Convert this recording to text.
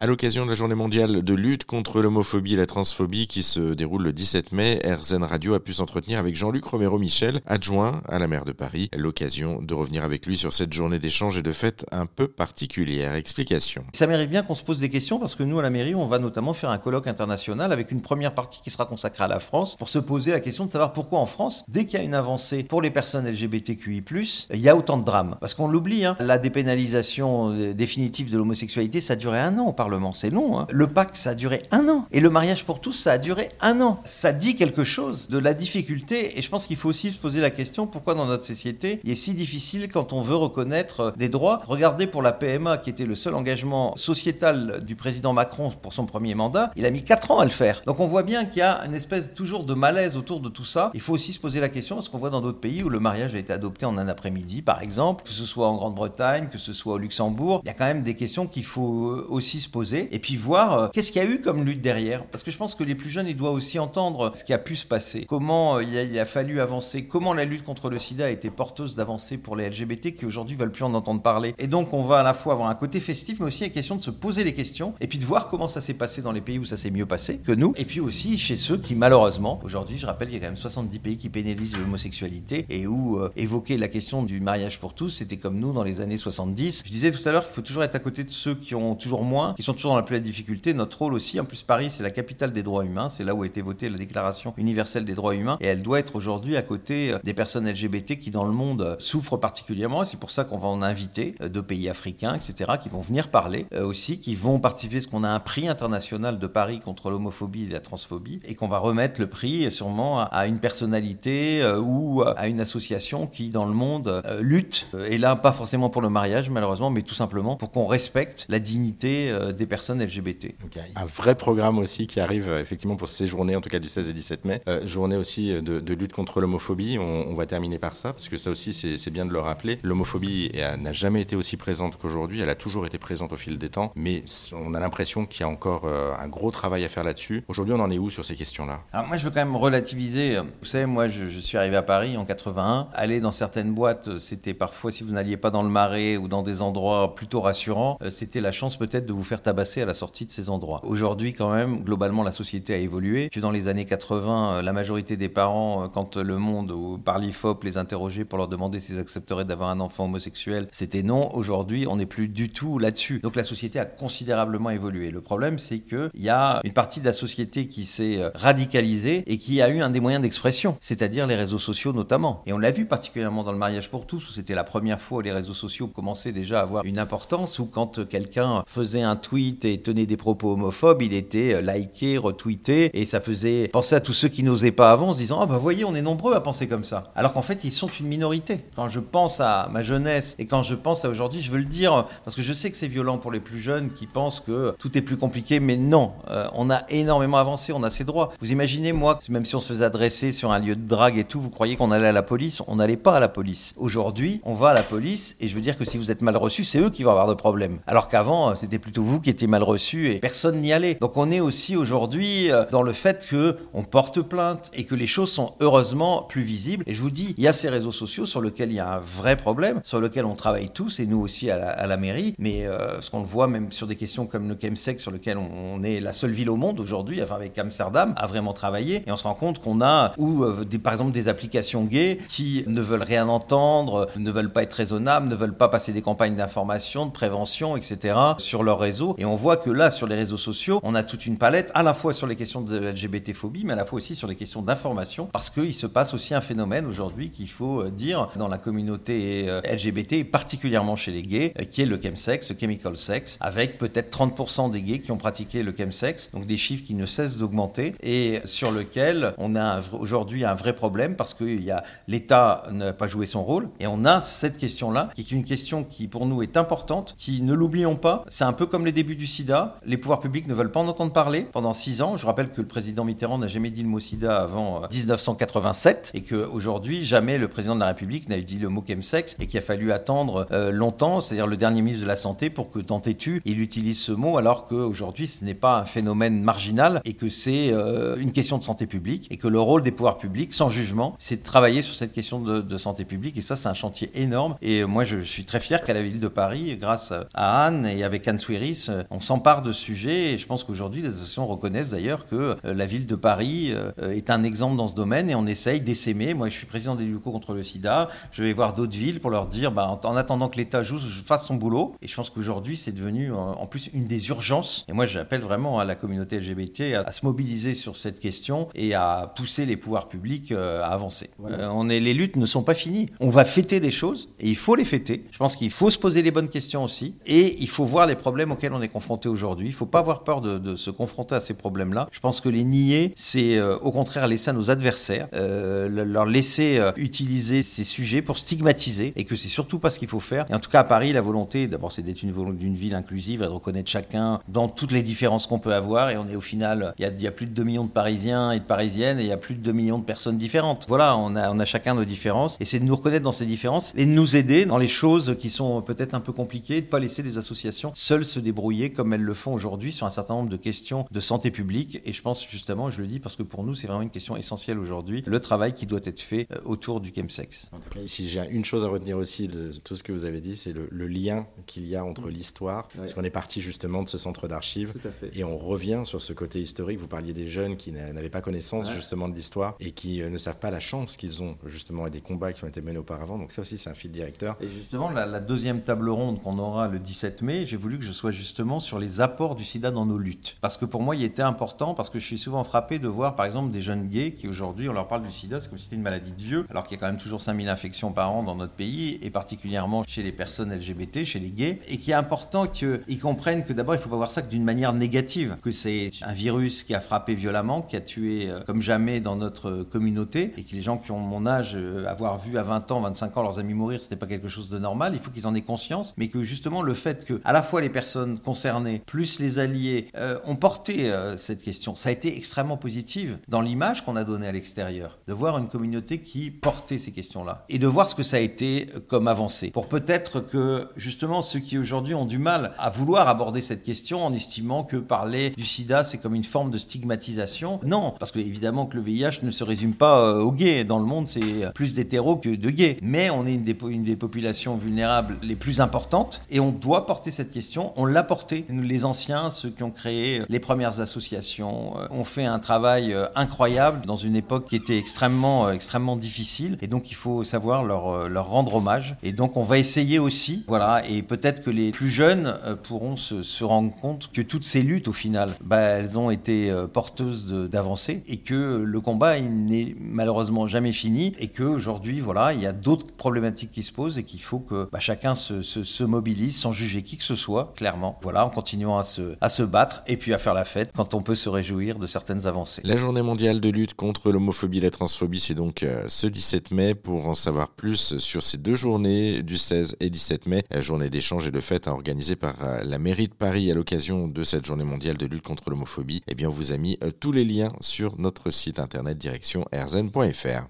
À l'occasion de la journée mondiale de lutte contre l'homophobie et la transphobie qui se déroule le 17 mai, RZN Radio a pu s'entretenir avec Jean-Luc Romero-Michel, adjoint à la maire de Paris. L'occasion de revenir avec lui sur cette journée d'échange et de fête un peu particulière. Explication. Ça mérite bien qu'on se pose des questions parce que nous, à la mairie, on va notamment faire un colloque international avec une première partie qui sera consacrée à la France pour se poser la question de savoir pourquoi en France, dès qu'il y a une avancée pour les personnes LGBTQI+, il y a autant de drames. Parce qu'on l'oublie, hein, la dépénalisation euh, définitive de l'homosexualité, ça a duré un an c'est long. Hein. Le pacte, ça a duré un an. Et le mariage pour tous, ça a duré un an. Ça dit quelque chose de la difficulté. Et je pense qu'il faut aussi se poser la question pourquoi dans notre société, il est si difficile quand on veut reconnaître des droits? Regardez pour la PMA, qui était le seul engagement sociétal du président Macron pour son premier mandat, il a mis 4 ans à le faire. Donc on voit bien qu'il y a une espèce toujours de malaise autour de tout ça. Il faut aussi se poser la question, parce qu'on voit dans d'autres pays où le mariage a été adopté en un après-midi, par exemple, que ce soit en Grande-Bretagne, que ce soit au Luxembourg, il y a quand même des questions qu'il faut aussi se poser et puis voir euh, qu'est-ce qu'il y a eu comme lutte derrière. Parce que je pense que les plus jeunes, ils doivent aussi entendre ce qui a pu se passer, comment euh, il a, fallu avancer, comment la lutte contre le sida a été porteuse d'avancées pour les LGBT qui aujourd'hui veulent plus en entendre parler. Et donc on va à la fois avoir un côté festif, mais aussi la question de se poser les questions et puis de voir comment ça s'est passé dans les pays où ça s'est mieux passé que nous, et puis aussi chez ceux qui malheureusement, aujourd'hui je rappelle, il y a quand même 70 pays qui pénalisent l'homosexualité et où euh, évoquer la question du mariage pour tous, c'était comme nous dans les années 70. Je disais tout à l'heure qu'il faut toujours être à côté de ceux qui ont toujours moins, qui sont toujours dans la plus la difficulté. Notre rôle aussi, en plus Paris, c'est la capitale des droits humains, c'est là où a été votée la Déclaration universelle des droits humains, et elle doit être aujourd'hui à côté euh, des personnes LGBT qui dans le monde euh, souffrent particulièrement. C'est pour ça qu'on va en inviter euh, de pays africains, etc., qui vont venir parler aussi, qui vont participer, parce qu'on a un prix international de Paris contre l'homophobie et la transphobie, et qu'on va remettre le prix sûrement à une personnalité ou à une association qui dans le monde lutte, et là pas forcément pour le mariage malheureusement, mais tout simplement pour qu'on respecte la dignité des personnes LGBT. un vrai programme aussi qui arrive euh, effectivement pour ces journées, en tout cas du 16 et 17 mai, euh, journée aussi euh, de, lutte contre l'homophobie. On, va terminer par ça, parce que ça aussi c'est bien de le rappeler. L'homophobie n'a jamais été aussi présente qu'aujourd'hui, elle a toujours été présente au fil des temps, mais on a l'impression qu'il y a encore un gros travail à faire là-dessus. Aujourd'hui, on en est où sur ces questions-là? Alors moi, je veux quand même relativiser. Vous savez, moi, je, je, suis arrivé à Paris en 81. Aller dans certaines boîtes, c'était parfois, si vous n'alliez pas dans le marais ou dans des endroits plutôt rassurants, c'était la chance peut-être de vous faire tabasser à la sortie de ces endroits. Aujourd'hui, quand même, globalement, la société a évolué. Puis dans les années 80, euh, la majorité des parents, euh, quand le monde ou par l'IFOP les interrogeait pour leur demander s'ils accepteraient d'avoir un enfant homosexuel, c'était non. Aujourd'hui, on n'est plus du tout là-dessus. Donc la société a considérablement évolué. Le problème, c'est qu'il y a une partie de la société qui s'est euh, radicalisée et qui a eu un des moyens d'expression, c'est-à-dire les réseaux sociaux notamment. Et on l'a vu particulièrement dans le mariage pour tous, où c'était la première fois où les réseaux sociaux commençaient déjà à avoir une importance, où quand quelqu'un faisait un tweet et tenait des propos homophobes, il était euh, liké, retweeté, et ça faisait penser à tous ceux qui n'osaient pas avant, en se disant, ah bah voyez, on est nombreux à penser comme ça. Alors qu'en fait, ils sont une minorité. Quand je pense à ma jeunesse et quand je pense à aujourd'hui, je veux le dire, parce que je sais que c'est violent pour les plus jeunes qui pensent que tout est plus compliqué, mais non, euh, on a énormément avancé, on a ses droits. Vous imaginez, moi, même si on se faisait adresser sur un lieu de drague et tout, vous croyez qu'on allait à la police? On n'allait pas à la police. Aujourd'hui, on va à la police, et je veux dire que si vous êtes mal reçu, c'est eux qui vont avoir de problèmes. Alors qu'avant, c'était plutôt vous qui étiez mal reçu et personne n'y allait. Donc on est aussi aujourd'hui euh, dans le fait que on porte plainte et que les choses sont heureusement plus visibles. Et je vous dis, il y a ces réseaux sociaux sur lesquels il y a un vrai problème, sur lesquels on travaille tous et nous aussi à la, mairie. Mais euh, ce qu'on le voit même sur des questions comme le chemsex sur lequel on, est la seule ville au monde aujourd'hui, enfin avec Amsterdam, à vraiment travailler. Et on se rend compte qu'on a ou euh, par exemple des applications gays qui ne veulent rien entendre, ne veulent pas être raisonnables, ne veulent pas passer des campagnes d'information, de prévention, etc. sur leur réseau. Et on voit que là, sur les réseaux sociaux, on a toute une palette à la fois sur les questions de LGBT-phobie, mais à la fois aussi sur les questions d'information, parce qu'il se passe aussi un phénomène aujourd'hui qu'il faut euh, dire dans la communauté euh, LGBT, particulièrement chez les gays, euh, qui est le chemsex, le chemical sex, avec peut-être 30% des gays qui ont pratiqué le chemsex, donc des chiffres qui ne cessent d'augmenter, et sur lequel on a aujourd'hui un vrai problème, parce que l'État n'a pas joué son rôle, et on a cette question-là, qui est une question qui pour nous est importante, qui, ne l'oublions pas, c'est un peu comme les débuts du sida, les pouvoirs publics ne veulent pas en entendre parler pendant six ans. Je rappelle que le président Mitterrand n'a jamais dit le mot sida avant 1987 euh, et qu'aujourd'hui, jamais le président de la République n'a dit le mot chemsex et qu'il a fallu attendre euh, longtemps, c'est-à-dire le dernier ministre de la Santé, pour que tant tu il utilise ce mot alors qu'aujourd'hui, ce n'est pas un phénomène marginal et que c'est euh, une question de santé publique et que le rôle des pouvoirs publics, sans jugement, c'est de travailler sur cette question de, santé publique et ça, c'est un chantier énorme. Et moi, je suis très fier qu'à la ville de Paris, grâce à Anne et avec Anne Souiris, on s'empare de sujets et je pense qu'aujourd'hui les associations reconnaissent d'ailleurs que la ville de Paris est un exemple dans ce domaine et on essaye d'essaimer. Moi, je suis président des locaux contre le sida. Je vais voir d'autres villes pour leur dire, bah, en, attendant que l'État joue, fasse son boulot. Et je pense qu'aujourd'hui, c'est devenu en plus une des urgences. Et moi, j'appelle vraiment à la communauté LGBT à, se mobiliser sur cette question et à pousser les pouvoirs publics à avancer. on est, les luttes ne sont pas finies. On va fêter des choses et il faut les fêter. Je pense qu'il faut se poser les bonnes questions aussi et il faut voir les problèmes auxquels on est confronté aujourd'hui. Il ne faut pas avoir peur de, se confronter à ces problèmes-là. Je pense que les nier, c'est euh, au contraire laisser à nos adversaires, euh, leur laisser euh, utiliser ces sujets pour stigmatiser et que c'est surtout pas ce qu'il faut faire. En tout cas, à Paris, la volonté, d'abord, c'est d'être une, ville inclusive, de reconnaître chacun dans toutes les différences qu'on peut avoir. Et on est au final, il y, a, plus de 2 millions de Parisiens et de Parisiennes et il y a plus de 2 millions de personnes différentes. Voilà, on a, on chacun nos différences et c'est de nous reconnaître dans ces différences et de nous aider dans les choses qui sont peut-être un peu compliquées, de pas laisser les associations seules se débrouiller comme elles le font aujourd'hui sur un certain nombre de questions de santé publique. Et je pense justement, je le dis parce que pour nous, c'est vraiment une question essentielle aujourd'hui, le travail qui doit être fait euh, autour du chemsex. En tout cas, si j'ai une chose à retenir aussi de tout ce que vous avez dit, c'est le, lien qu'il y a entre l'histoire, parce qu'on est parti justement de ce centre d'archives et on revient sur ce côté historique. Vous parliez des jeunes qui n'avaient pas connaissance justement de l'histoire et qui euh, ne savent pas la chance qu'ils ont justement et des combats qui ont été menés auparavant. Donc ça aussi, c'est un fil directeur. Et justement, la, deuxième table ronde qu'on aura le 17 mai, j'ai voulu que je sois justement sur les apports du sida dans nos luttes. Parce que pour moi, il était important, parce que je suis souvent frappé de voir, par exemple, des jeunes gays qui aujourd'hui, on leur parle du sida, c'est comme si c'était une maladie de vieux, alors qu'il y a quand même toujours 5000 infections par an dans notre pays, et particulièrement chez les personnes LGBT, chez les gays, et qui est important qu'ils comprennent que d'abord, il ne faut pas voir ça que d'une manière négative, que c'est un virus qui a frappé violemment, qui a tué euh, comme jamais dans notre communauté, et que les gens qui ont mon âge, euh, avoir vu à 20 ans, 25 ans leurs amis mourir, c'était pas quelque chose de normal. Il faut qu'ils en aient conscience, mais que justement le fait que à la fois les personnes plus les alliés euh, ont porté euh, cette question, ça a été extrêmement positif dans l'image qu'on a donnée à l'extérieur, de voir une communauté qui portait ces questions-là et de voir ce que ça a été comme avancée. Pour peut-être que justement ceux qui aujourd'hui ont du mal à vouloir aborder cette question en estimant que parler du SIDA c'est comme une forme de stigmatisation, non, parce que évidemment que le VIH ne se résume pas euh, aux gays. Dans le monde, c'est plus d'hétéros que de gays. Mais on est une des, une des populations vulnérables les plus importantes et on doit porter cette question. On l'a porté. Nous, les anciens, ceux qui ont créé les premières associations, euh, ont fait un travail euh, incroyable dans une époque qui était extrêmement, extrêmement difficile. Et donc, il faut savoir leur, leur rendre hommage. Et donc, on va essayer aussi, voilà, et peut-être que les plus jeunes pourront se, se, rendre compte que toutes ces luttes, au final, bah, elles ont été porteuses d'avancées et que le combat, n'est malheureusement jamais fini et que aujourd'hui, voilà, il y a d'autres problématiques qui se posent et qu'il faut que bah, chacun se, se, mobilise sans juger qui que ce soit, clairement. Voilà, en continuant à se, battre et puis à faire la fête quand on peut se réjouir de certaines avancées. La journée mondiale de lutte contre l'homophobie et la transphobie, c'est donc euh, ce 17 mai. Pour en savoir plus sur ces deux journées, du 16 et 17 mai, la journée d'échange et de fête organisée par euh, la mairie de Paris à l'occasion de cette journée mondiale de lutte contre l'homophobie, eh bien, on vous a mis euh, tous les liens sur notre site internet direction rzn.fr.